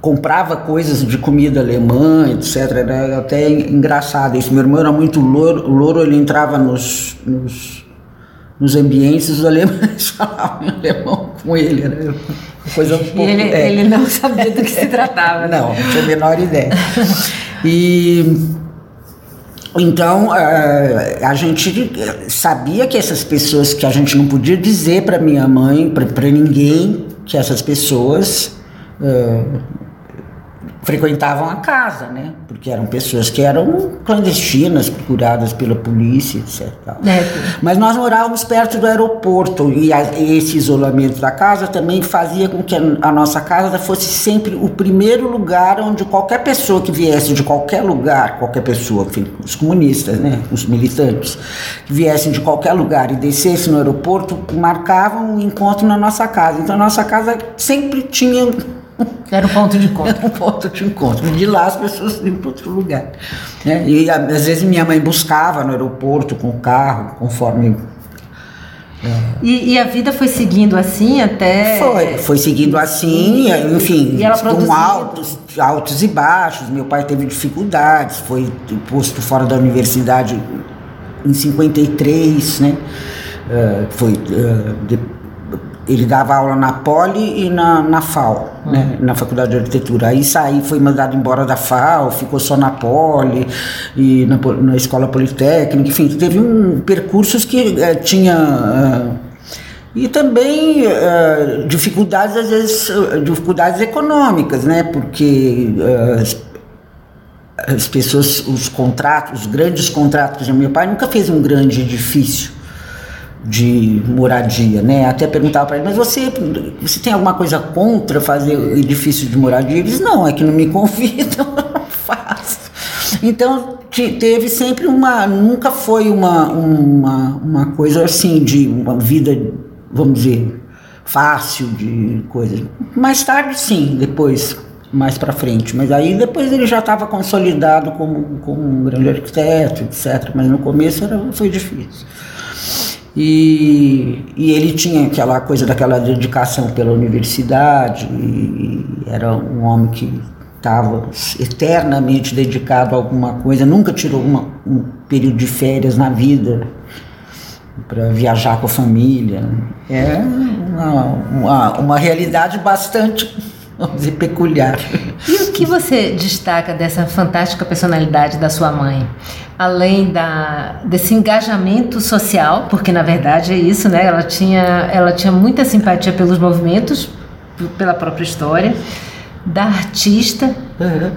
comprava coisas de comida alemã, etc. Era até engraçado isso. Meu irmão era muito louro, louro ele entrava nos, nos, nos ambientes, os alemães falavam alemão com ele. Era coisa um pouco, ele, é. ele não sabia do que se tratava. Né? Não, não tinha a menor ideia. E então eh, a gente sabia que essas pessoas que a gente não podia dizer para minha mãe, para ninguém, que essas pessoas uh, frequentavam a casa, né? Porque eram pessoas que eram clandestinas, procuradas pela polícia, etc. É. Mas nós morávamos perto do aeroporto e, a, esse isolamento da casa também fazia com que a, a, nossa casa fosse sempre o primeiro lugar onde qualquer pessoa que viesse de qualquer lugar, qualquer pessoa, enfim, os comunistas, né? Os militantes, que viessem de qualquer lugar e descessem no aeroporto, marcavam um encontro na nossa casa. Então a nossa casa sempre tinha era o ponto de encontro. Era um ponto de encontro. E de lá as pessoas iam para outro lugar. Né? E às vezes minha mãe buscava no aeroporto com o carro, conforme. É. E, e, a vida foi seguindo assim até. Foi, foi seguindo assim, enfim, e ela com altos, altos e baixos. Meu pai teve dificuldades, foi posto fora da universidade em 53, né? Uh, foi uh, de, ele dava aula na Poli e na, na FAO, uhum. né, na Faculdade de Arquitetura. Aí saí, foi mandado embora da FAO, ficou só na Poli e na, na Escola Politécnica, enfim, teve um percursos que eh, tinha uh, e também uh, dificuldades às vezes dificuldades econômicas, né, porque as pessoas, os contratos, os grandes contratos, meu pai nunca fez um grande edifício de moradia, né? Até perguntava para ele, mas você, você tem alguma coisa contra fazer edifício de moradia? Ele disse, não, é que não me convidam, não faço. Então teve sempre uma, nunca foi uma, uma, uma coisa assim de uma vida, vamos dizer, fácil de coisa. Mais tarde sim, depois mais para frente, mas aí depois ele já estava consolidado como, como um grande arquiteto, etc. Mas no começo era, foi difícil. E, e ele tinha aquela coisa daquela dedicação pela universidade, era um homem que estava eternamente dedicado a alguma coisa, nunca tirou uma, um período de férias na vida para viajar com a família. É uma, uma, uma realidade bastante vamos dizer, peculiar. E que você destaca dessa fantástica personalidade da sua mãe? Além da, desse engajamento social, porque na verdade é isso, né? Ela tinha, ela tinha muita simpatia pelos movimentos, pela própria história, da artista. Uhum.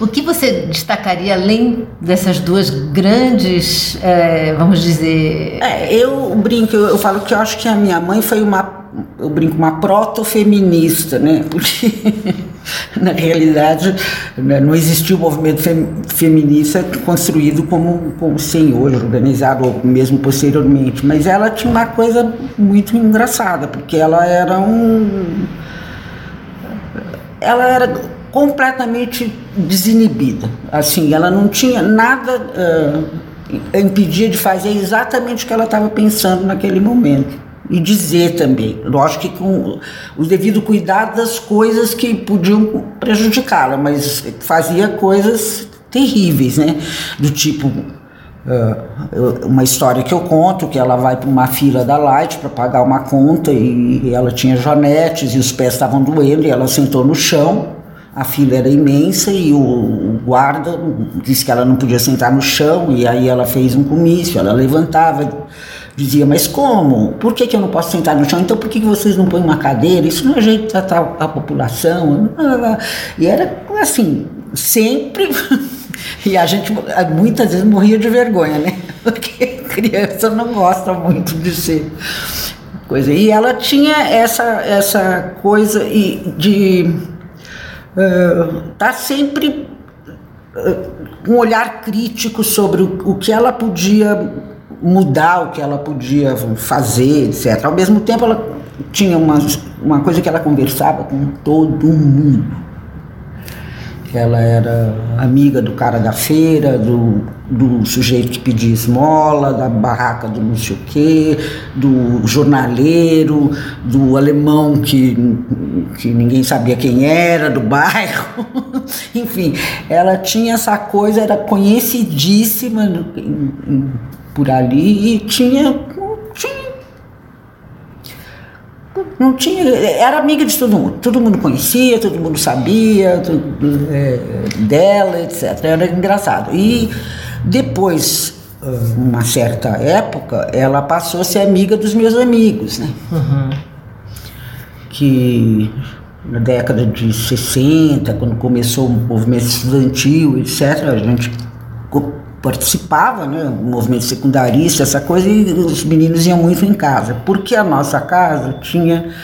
O que você destacaria além dessas duas grandes, é, vamos dizer. É, eu brinco, eu, eu falo que eu acho que a minha mãe foi uma eu brinco, uma proto-feminista, né? Porque, na realidade, né, não existiu o movimento fem, feminista construído como, como sim hoje, organizado, ou mesmo posteriormente. Mas ela tinha uma coisa muito engraçada, porque ela era um. Ela era completamente desinibida. Assim, ela não tinha nada. Uh, impedia de fazer exatamente o que ela estava pensando naquele momento e dizer também, lógico que com o devido cuidado das coisas que podiam prejudicá-la, mas fazia coisas terríveis, né? Do tipo uh, uma história que eu conto que ela vai para uma fila da Light para pagar uma conta e ela tinha jonetes e os pés estavam doendo e ela sentou no chão. A fila era imensa e o guarda disse que ela não podia sentar no chão e aí ela fez um comício, ela levantava dizia, mas como? Por que, que eu não posso sentar no chão? Então por que, que vocês não põem uma cadeira? Isso não é jeito de tratar a população. E era assim, sempre. E a gente muitas vezes morria de vergonha, né? Porque criança não gosta muito de ser coisa. E ela tinha essa, essa coisa de está sempre com uh, um olhar crítico sobre o, o, que ela podia mudar, o que ela podia fazer, etc. Ao mesmo tempo, ela tinha uma, uma coisa que ela conversava com todo mundo ela era amiga do cara da feira, do, do sujeito que pedia esmola, da barraca do não sei o quê, do jornaleiro, do alemão que, que ninguém sabia quem era, do bairro. Enfim, ela tinha essa coisa, era conhecidíssima por ali e tinha não tinha, era amiga de todo mundo, todo mundo conhecia, todo mundo sabia tudo, é, dela, etc. Era engraçado. E depois, uma certa época, ela passou a ser amiga dos meus amigos, né? Uhum. Que na década de 60, quando começou o movimento estudantil, etc., a gente participava, né, movimento secundarista, essa coisa, e os meninos iam muito em casa, porque a nossa casa tinha,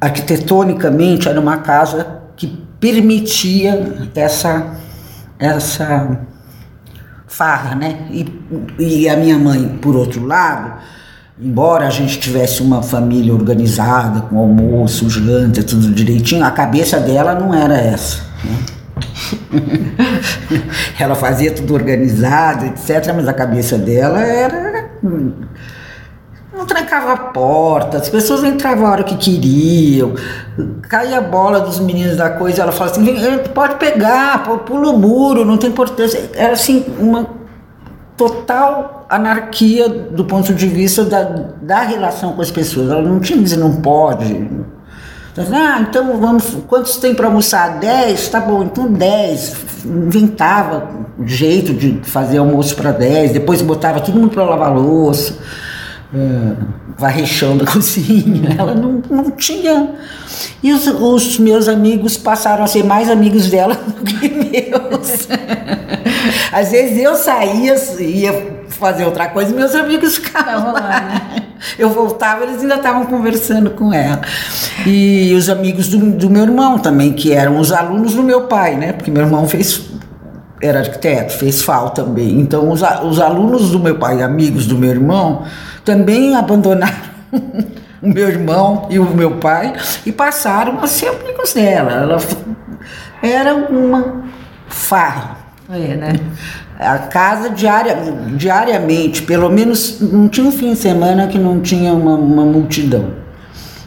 arquitetonicamente, era uma casa que permitia essa, essa farra, né? E, e a minha mãe, por outro lado, embora a gente tivesse uma família organizada, com almoço, janta, tudo direitinho, a cabeça dela não era essa. Né? ela fazia tudo organizado, etc., mas a cabeça dela era. Não trancava a porta, as pessoas entravam a hora que queriam, caía a bola dos meninos da coisa, ela falava assim: pode pegar, pula o muro, não tem importância. Era assim, uma total anarquia do ponto de vista da, da relação com as pessoas. Ela não tinha dizer não pode, ah, então vamos, quantos tem para almoçar? Dez? Tá bom, então dez. Inventava jeito de fazer almoço para dez, depois botava todo mundo para lavar louça, é, varrechando a cozinha. Ela não, não tinha. E os, os meus amigos passaram a ser mais amigos dela do que meus. Às vezes eu saía, ia fazer outra coisa e meus amigos ficavam lá. Né? Eu voltava, eles ainda estavam conversando com ela. E os amigos do, do, meu irmão também, que eram os alunos do meu pai, né? Porque meu irmão fez era arquiteto, fez FAO também. Então os, os alunos do meu pai, amigos do meu irmão, também abandonaram o meu irmão e o meu pai e passaram a ser amigos dela. Ela era uma farra. É, né? A casa diária, diariamente, pelo menos não tinha um fim de semana que não tinha uma, uma multidão.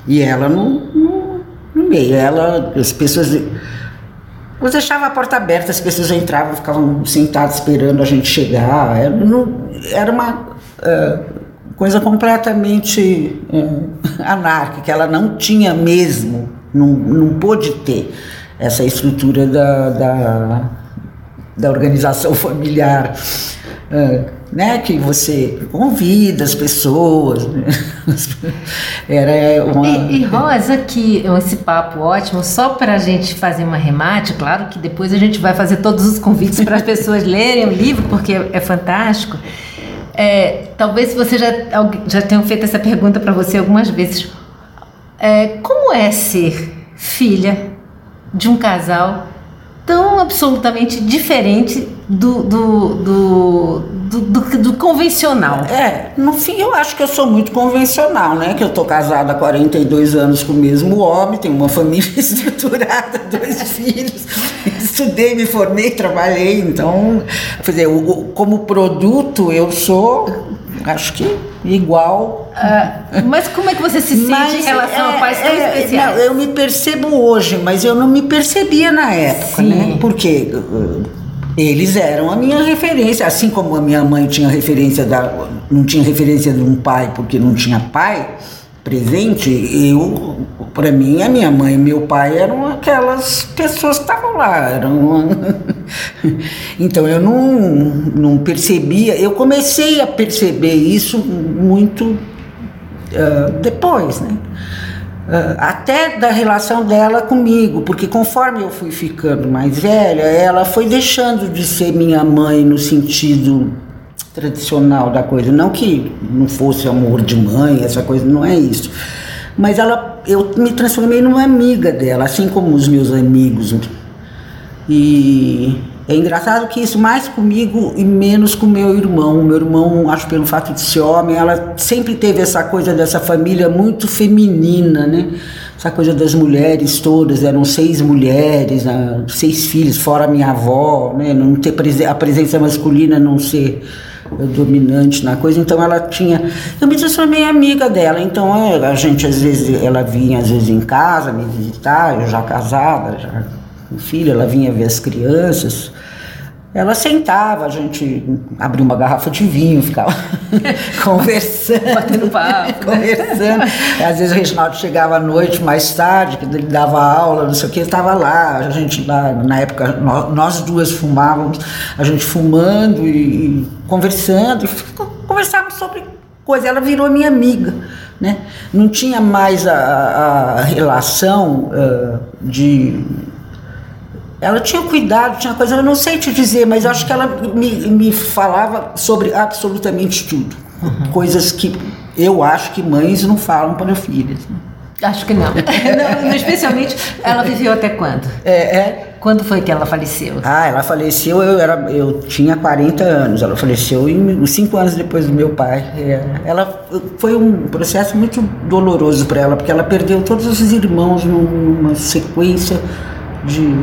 E ela no, no, no, meio, ela, as pessoas. Eu deixava a porta aberta, as pessoas entravam, ficavam sentadas esperando a gente chegar. Era, não, era uma uh, coisa completamente uh, anárquica, ela não tinha mesmo, não, não pôde ter essa estrutura da, da da organização familiar, uh, né, que você convida as pessoas. Né? Era uma... E, e Rosa, que esse papo ótimo, só para a gente fazer uma remate, claro que depois a gente vai fazer todos os convites para as pessoas lerem o livro, porque é fantástico. É, talvez você já, já tenha feito essa pergunta para você algumas vezes. É, como é ser filha de um casal tão absolutamente diferente do, do, do, do, do, convencional. É, no fim eu acho que eu sou muito convencional, né? Que eu tô casada há 42 anos com o mesmo homem, tenho uma família estruturada, dois filhos, estudei, me formei, trabalhei, então, quer dizer, como produto eu sou, acho que igual. Uh, mas como é que você se sente mas, em relação é, a pais tão é, especiais? Não, eu me percebo hoje, mas eu não me percebia na época, Sim. né? Porque uh, eles eram a minha referência, assim como a minha mãe tinha referência da. não tinha referência de um pai porque não tinha pai presente, eu, para mim, a minha mãe e meu pai eram aquelas pessoas que estavam lá. Eram... então eu não, não percebia, eu comecei a perceber isso muito uh, depois, né? Uh, até da relação dela comigo, porque conforme eu fui ficando mais velha, ela foi deixando de ser minha mãe no sentido tradicional da coisa. Não que não fosse amor de mãe, essa coisa, não é isso. Mas ela, eu me transformei numa amiga dela, assim como os meus amigos. E é engraçado que isso mais comigo e menos com meu irmão. Meu irmão, acho pelo fato de ser homem, ela sempre teve essa coisa dessa família muito feminina, né? Essa coisa das mulheres todas, eram seis mulheres, né? seis filhos, fora minha avó, né? Não ter a presença masculina não ser dominante na coisa, então ela tinha. Eu me transformei amiga dela, então é, a gente às vezes, ela vinha às vezes em casa me visitar, eu já casada, já com filho, ela vinha ver as crianças. Ela sentava, a gente abria uma garrafa de vinho, ficava conversando. Batendo papo. Né? conversando. Às vezes o Reginaldo chegava à noite, mais tarde, ele dava aula, não sei o que, ele estava lá. A gente lá, na época, nós, duas fumávamos, a gente fumando e, e conversando, e conversávamos sobre coisa. Ela virou minha amiga. Né? Não tinha mais a, a relação uh, de ela tinha cuidado, tinha coisa, eu não sei te dizer, mas acho que ela me, me falava sobre absolutamente tudo. Uhum. Coisas que eu acho que mães não falam para filhas. Né? Acho que não. não. Especialmente, ela viveu até quando? É, é. Quando foi que ela faleceu? Ah, ela faleceu, eu, era, eu tinha 40 anos. Ela faleceu em, cinco anos depois do meu pai. É, ela foi um processo muito doloroso para ela, porque ela perdeu todos os irmãos numa sequência de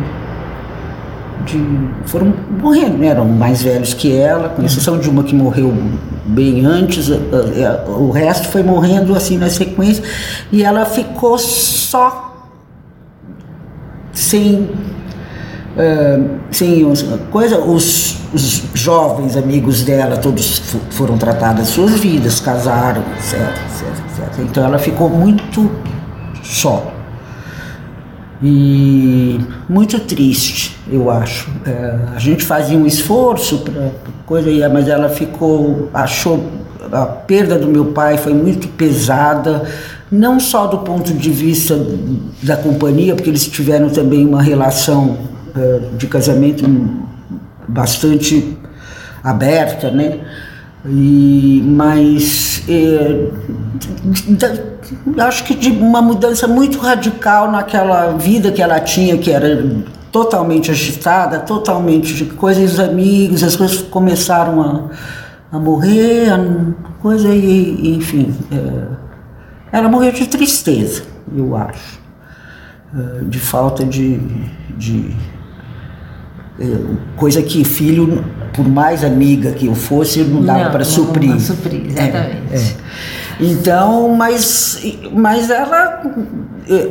de foram morrendo, né? eram mais velhos que ela, com exceção de uma que morreu bem antes, o resto foi morrendo assim na sequência e ela ficou só sem uh, sem coisa os, os, jovens amigos dela todos foram tratados suas vidas casaram etc, etc, etc. então ela ficou muito só e muito triste, eu acho. É, a gente fazia um esforço para coisa, mas ela ficou, achou a perda do meu pai foi muito pesada, não só do ponto de vista da companhia, porque eles tiveram também uma relação é, de casamento bastante aberta, né? E, mas é, acho que de uma mudança muito radical naquela vida que ela tinha, que era totalmente agitada, totalmente de coisas, os amigos, as coisas começaram a, a morrer, a coisa e, enfim, é, ela morreu de tristeza, eu acho, é, de falta de, de coisa que filho, por mais amiga que eu fosse, não dava para suprir. Não suprir, exatamente. É, é. Então, mas, mas ela,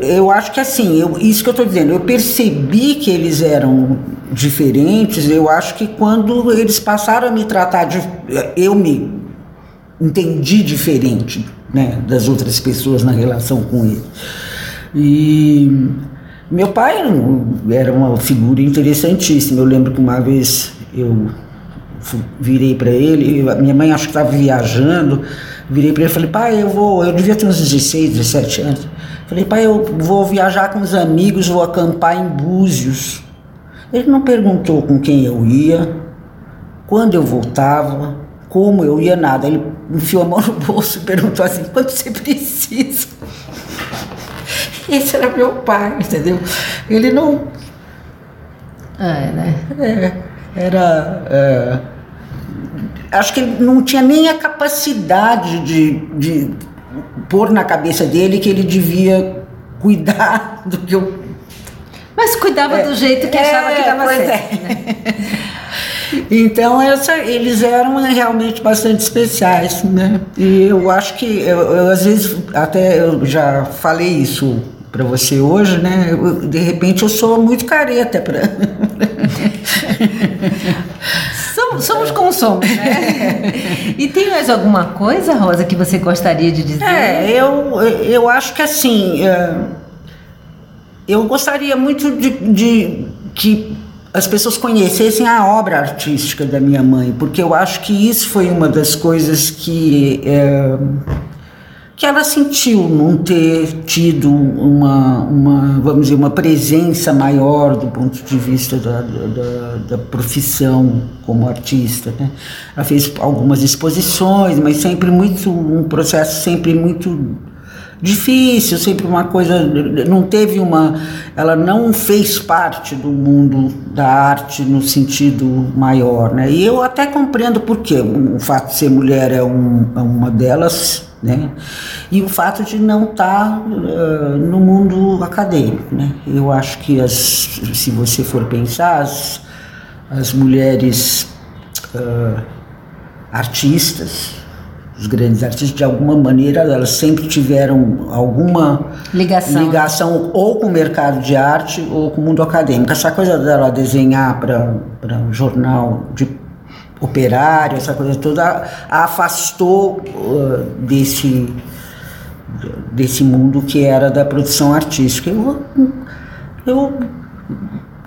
eu acho que assim, eu, isso que eu estou dizendo, eu percebi que eles eram diferentes, eu acho que quando eles passaram a me tratar de. Eu me entendi diferente né, das outras pessoas na relação com ele. E meu pai era uma figura interessantíssima. Eu lembro que uma vez eu virei para ele, minha mãe acho que estava viajando, virei para ele e falei, pai, eu vou, eu devia ter uns 16, 17 anos. Falei, pai, eu vou viajar com os amigos, vou acampar em Búzios. Ele não perguntou com quem eu ia, quando eu voltava, como eu ia, nada. Ele enfiou a mão no bolso e perguntou assim, quanto você precisa? Esse era meu pai, entendeu? Ele não. É, né? É, era. É, acho que ele não tinha nem a capacidade de, de pôr na cabeça dele que ele devia cuidar do que eu. Mas cuidava é, do jeito que achava que dava certo. É. Né? Então, essa, eles eram realmente bastante especiais, né? E eu acho que, eu, eu às vezes, até eu já falei isso para você hoje, né? Eu, de repente eu sou muito careta para. somos, somos como somos, né? E tem mais alguma coisa, Rosa, que você gostaria de dizer? É, eu, eu acho que assim. É, eu gostaria muito de, de que as pessoas conhecessem a obra artística da minha mãe, porque eu acho que isso foi uma das coisas que. É, que ela sentiu não ter tido uma, uma, vamos dizer, uma presença maior do ponto de vista da, da, da profissão como artista. Né? Ela fez algumas exposições, mas sempre muito, um processo sempre muito difícil, sempre uma coisa, não teve uma, ela não fez parte do mundo da arte no sentido maior, né? E eu até compreendo por quê. O fato de ser mulher é, um, é uma delas, né? E o fato de não estar uh, no mundo acadêmico, né? Eu acho que as, se você for pensar, as, as mulheres uh, artistas, os grandes artistas, de alguma maneira, elas sempre tiveram alguma ligação, ligação ou com o mercado de arte ou com o mundo acadêmico. Essa coisa dela desenhar para um jornal de operário, essa coisa toda, a afastou uh, desse, desse mundo que era da produção artística. Eu, eu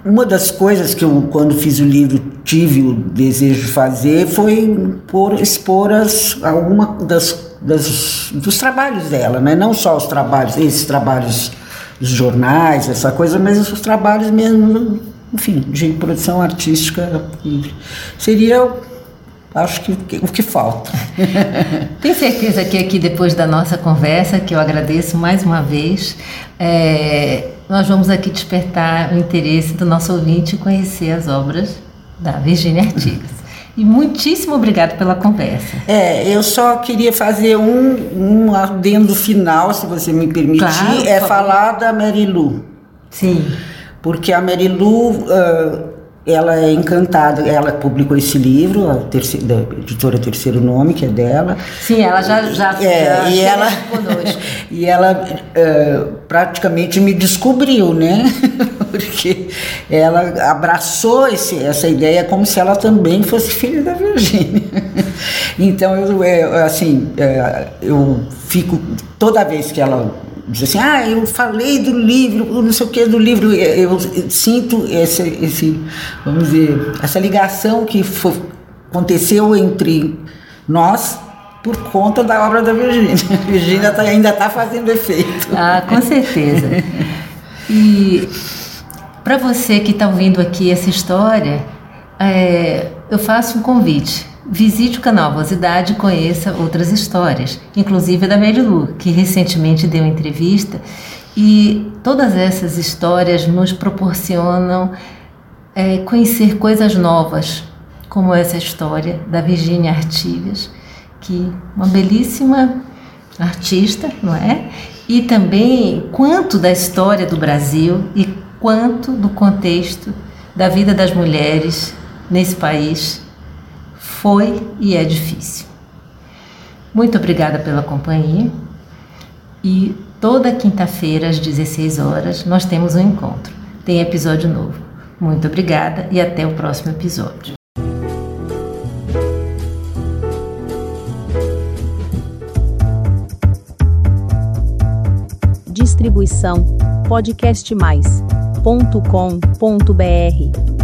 uma das coisas que eu, quando fiz o livro, tive o desejo de fazer foi por, expor as, alguma das, das, dos trabalhos dela, né? não só os trabalhos, esses trabalhos dos jornais, essa coisa, mas os trabalhos mesmo, enfim, de produção artística. Seria acho que o que falta. Tenho certeza que aqui depois da nossa conversa, que eu agradeço mais uma vez, é, nós vamos aqui despertar o interesse do nosso ouvinte em conhecer as obras da Virginia Artigas. E muitíssimo obrigado pela conversa. É, eu só queria fazer um, um adendo final, se você me permitir, claro, é falar da Mary Lou. Sim. Porque a Mary Lou, uh, ela é encantada, ela publicou esse livro, a terceira, da editora Terceiro Nome, que é dela. Sim, ela já já, é, já e ela conosco. e ela uh, praticamente me descobriu, né? Porque ela abraçou esse, essa ideia como se ela também fosse filha da Virgínia. então eu é, assim, é, eu fico toda vez que ela diz assim, ah, eu falei do livro, não sei o que do livro, eu, eu sinto esse, esse, vamos dizer, essa ligação que foi, aconteceu entre nós por conta da obra da Virgínia. A Virgínia tá, ainda está fazendo efeito. Ah, com certeza. E para você que está ouvindo aqui essa história, é, eu faço um convite Visite o canal Vosidade e conheça outras histórias, inclusive da Mary Lu, que recentemente deu entrevista. E todas essas histórias nos proporcionam é, conhecer coisas novas, como essa história da Virginia Artigas, que uma belíssima artista, não é? E também quanto da história do Brasil e quanto do contexto da vida das mulheres nesse país foi e é difícil. Muito obrigada pela companhia e toda quinta-feira às 16 horas nós temos um encontro. Tem episódio novo. Muito obrigada e até o próximo episódio. Distribuição podcastmais.com.br